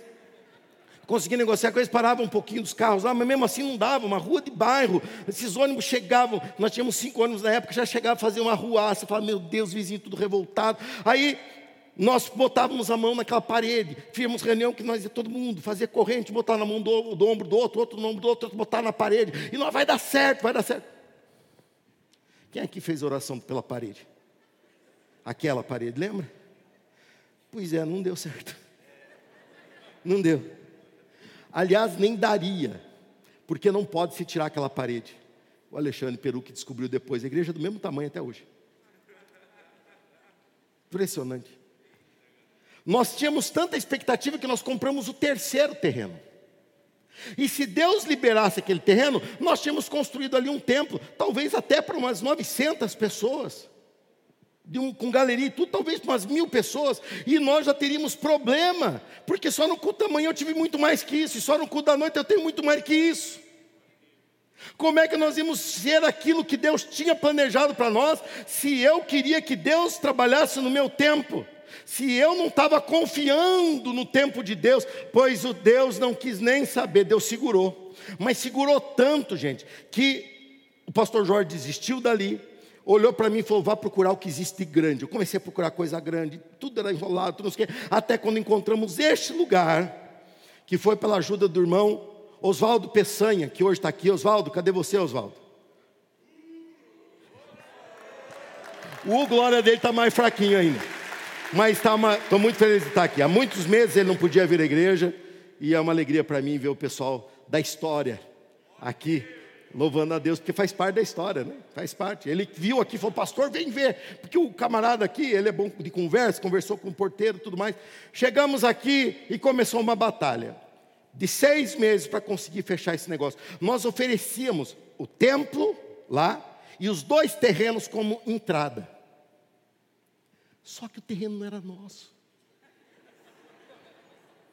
consegui negociar com eles, paravam um pouquinho dos carros lá, mas mesmo assim não dava, uma rua de bairro. Esses ônibus chegavam, nós tínhamos cinco ônibus na época, já chegava a fazer uma ruaça. Falava, meu Deus, vizinho tudo revoltado. Aí nós botávamos a mão naquela parede, fizemos reunião que nós ia todo mundo fazer corrente, botar na mão do, do ombro do outro, outro no ombro do outro, outro botar na parede, e nós vai dar certo, vai dar certo. Quem aqui fez oração pela parede? Aquela parede, lembra? Pois é, não deu certo. Não deu. Aliás, nem daria, porque não pode se tirar aquela parede. O Alexandre Peru que descobriu depois, a igreja é do mesmo tamanho até hoje. Impressionante. Nós tínhamos tanta expectativa que nós compramos o terceiro terreno. E se Deus liberasse aquele terreno, nós tínhamos construído ali um templo, talvez até para umas 900 pessoas, um, com galeria e tudo, talvez para umas mil pessoas, e nós já teríamos problema, porque só no culto da manhã eu tive muito mais que isso, e só no culto da noite eu tenho muito mais que isso. Como é que nós íamos ser aquilo que Deus tinha planejado para nós, se eu queria que Deus trabalhasse no meu tempo? Se eu não estava confiando no tempo de Deus, pois o Deus não quis nem saber, Deus segurou. Mas segurou tanto, gente, que o pastor Jorge desistiu dali, olhou para mim e falou: vá procurar o que existe de grande. Eu comecei a procurar coisa grande, tudo era enrolado, tudo não sei o quê, até quando encontramos este lugar, que foi pela ajuda do irmão Oswaldo Peçanha, que hoje está aqui. Oswaldo, cadê você, Oswaldo? O glória dele está mais fraquinho ainda. Mas estou tá muito feliz de estar aqui. Há muitos meses ele não podia vir à igreja e é uma alegria para mim ver o pessoal da história aqui louvando a Deus, porque faz parte da história, né? Faz parte. Ele viu aqui, falou, pastor, vem ver, porque o camarada aqui, ele é bom de conversa, conversou com o porteiro, tudo mais. Chegamos aqui e começou uma batalha de seis meses para conseguir fechar esse negócio. Nós oferecíamos o templo lá e os dois terrenos como entrada. Só que o terreno não era nosso.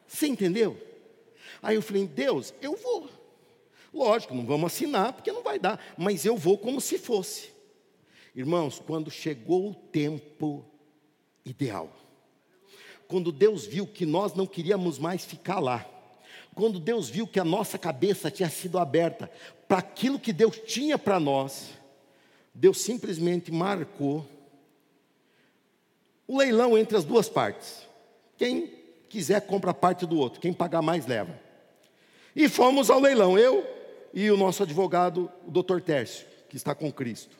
Você entendeu? Aí eu falei, Deus, eu vou. Lógico, não vamos assinar, porque não vai dar, mas eu vou como se fosse. Irmãos, quando chegou o tempo ideal, quando Deus viu que nós não queríamos mais ficar lá, quando Deus viu que a nossa cabeça tinha sido aberta para aquilo que Deus tinha para nós, Deus simplesmente marcou o leilão entre as duas partes. Quem quiser compra parte do outro, quem pagar mais leva. E fomos ao leilão, eu e o nosso advogado, o doutor Tércio, que está com Cristo.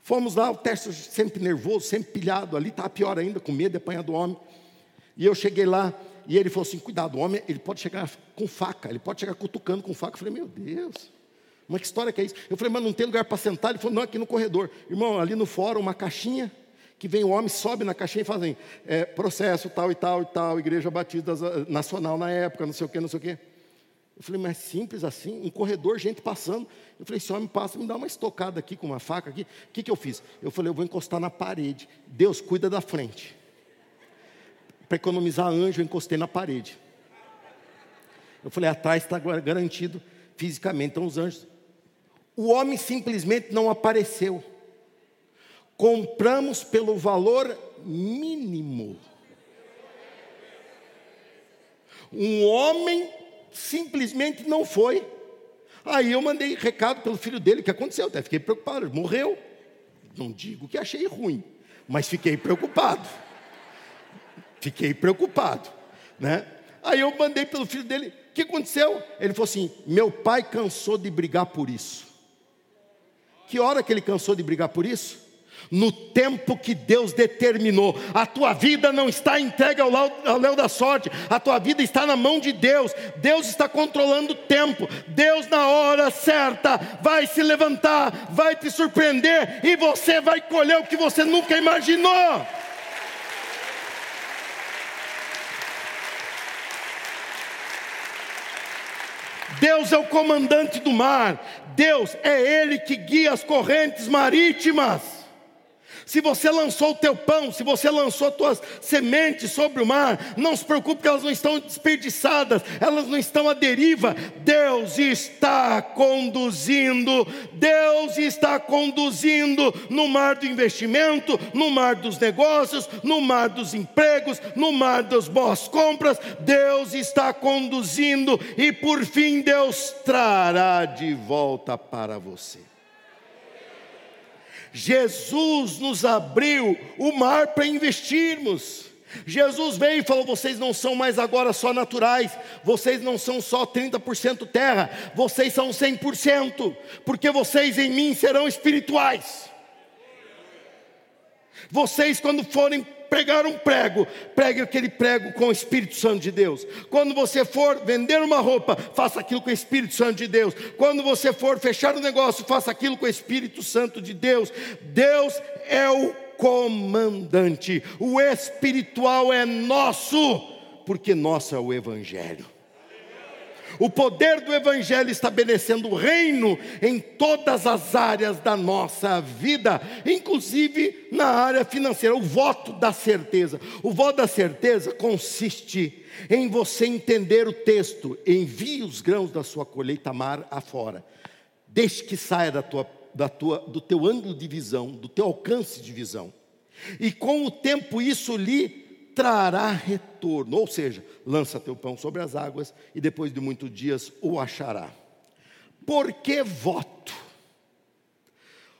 Fomos lá, o Tércio sempre nervoso, sempre pilhado, ali estava pior ainda, com medo de apanhar do homem. E eu cheguei lá, e ele falou assim: cuidado, o homem ele pode chegar com faca, ele pode chegar cutucando com faca. Eu falei, meu Deus, mas que história que é isso? Eu falei, mas não tem lugar para sentar? Ele falou, não, aqui no corredor. Irmão, ali no fórum, uma caixinha que vem o homem, sobe na caixinha e fala assim, é, processo tal e tal e tal, Igreja Batista Nacional na época, não sei o que, não sei o que. Eu falei, mas simples assim, um corredor, gente passando. Eu falei, esse homem passa, me dá uma estocada aqui com uma faca aqui. O que, que eu fiz? Eu falei, eu vou encostar na parede. Deus cuida da frente. Para economizar anjo, eu encostei na parede. Eu falei, atrás está garantido fisicamente. Então os anjos. O homem simplesmente não apareceu compramos pelo valor mínimo. Um homem simplesmente não foi. Aí eu mandei recado pelo filho dele, o que aconteceu? Até fiquei preocupado, morreu. Não digo que achei ruim, mas fiquei preocupado. Fiquei preocupado, né? Aí eu mandei pelo filho dele, o que aconteceu? Ele falou assim: meu pai cansou de brigar por isso. Que hora que ele cansou de brigar por isso? No tempo que Deus determinou. A tua vida não está entregue ao léu da sorte, a tua vida está na mão de Deus. Deus está controlando o tempo. Deus, na hora certa, vai se levantar, vai te surpreender e você vai colher o que você nunca imaginou. Deus é o comandante do mar, Deus é Ele que guia as correntes marítimas. Se você lançou o teu pão, se você lançou tuas sementes sobre o mar, não se preocupe que elas não estão desperdiçadas, elas não estão à deriva. Deus está conduzindo, Deus está conduzindo no mar do investimento, no mar dos negócios, no mar dos empregos, no mar das boas compras. Deus está conduzindo e por fim Deus trará de volta para você. Jesus nos abriu o mar para investirmos. Jesus veio e falou: vocês não são mais agora só naturais, vocês não são só 30% terra, vocês são 100%, porque vocês em mim serão espirituais. Vocês, quando forem pregar um prego, pregue aquele prego com o Espírito Santo de Deus. Quando você for vender uma roupa, faça aquilo com o Espírito Santo de Deus. Quando você for fechar um negócio, faça aquilo com o Espírito Santo de Deus. Deus é o comandante, o espiritual é nosso, porque nosso é o Evangelho o poder do Evangelho estabelecendo o reino em todas as áreas da nossa vida, inclusive na área financeira. O voto da certeza. O voto da certeza consiste em você entender o texto: envie os grãos da sua colheita mar afora, deixe que saia da tua, da tua, do teu ângulo de visão, do teu alcance de visão. E com o tempo isso lhe trará retorno, ou seja, lança teu pão sobre as águas e depois de muitos dias o achará. Por que voto?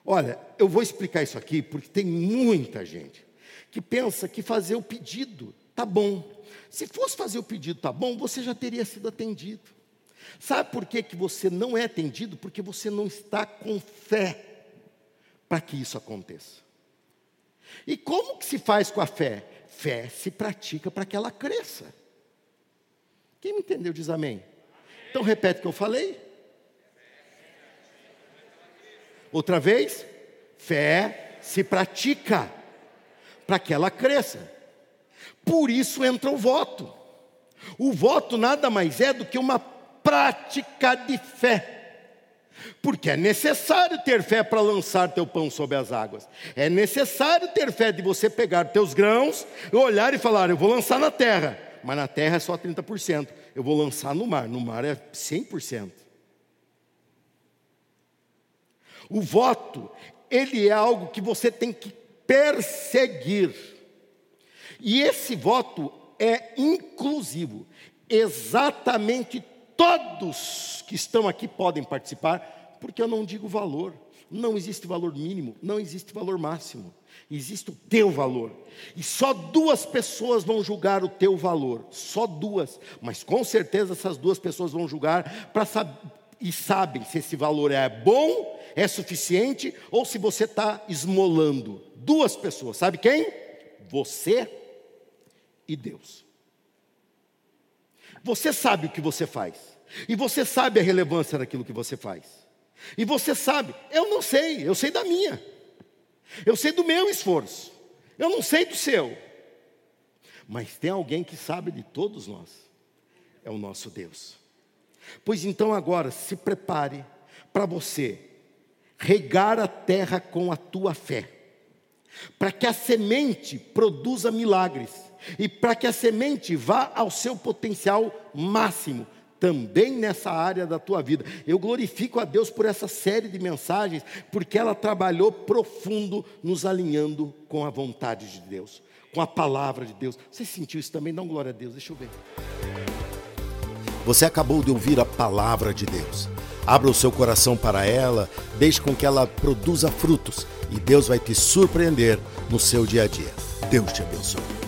Olha, eu vou explicar isso aqui porque tem muita gente que pensa que fazer o pedido tá bom. Se fosse fazer o pedido tá bom, você já teria sido atendido. Sabe por que, que você não é atendido? Porque você não está com fé para que isso aconteça. E como que se faz com a fé? Fé se pratica para que ela cresça. Quem me entendeu diz amém. Então repete o que eu falei. Outra vez, fé se pratica para que ela cresça. Por isso entra o voto. O voto nada mais é do que uma prática de fé. Porque é necessário ter fé para lançar teu pão sobre as águas. É necessário ter fé de você pegar teus grãos, olhar e falar: Eu vou lançar na terra, mas na terra é só 30%. Eu vou lançar no mar, no mar é 100%. O voto, ele é algo que você tem que perseguir. E esse voto é inclusivo. Exatamente todos que estão aqui podem participar, porque eu não digo valor. Não existe valor mínimo, não existe valor máximo. Existe o teu valor. E só duas pessoas vão julgar o teu valor. Só duas. Mas com certeza essas duas pessoas vão julgar para saber e sabem se esse valor é bom, é suficiente ou se você está esmolando. Duas pessoas, sabe quem? Você e Deus. Você sabe o que você faz. E você sabe a relevância daquilo que você faz. E você sabe, eu não sei, eu sei da minha. Eu sei do meu esforço. Eu não sei do seu. Mas tem alguém que sabe de todos nós. É o nosso Deus. Pois então agora se prepare para você regar a terra com a tua fé, para que a semente produza milagres e para que a semente vá ao seu potencial máximo, também nessa área da tua vida. Eu glorifico a Deus por essa série de mensagens, porque ela trabalhou profundo nos alinhando com a vontade de Deus, com a palavra de Deus. Você sentiu isso também? Um glória a Deus, deixa eu ver.
Você acabou de ouvir a palavra de Deus. Abra o seu coração para ela, deixe com que ela produza frutos e Deus vai te surpreender no seu dia a dia. Deus te abençoe.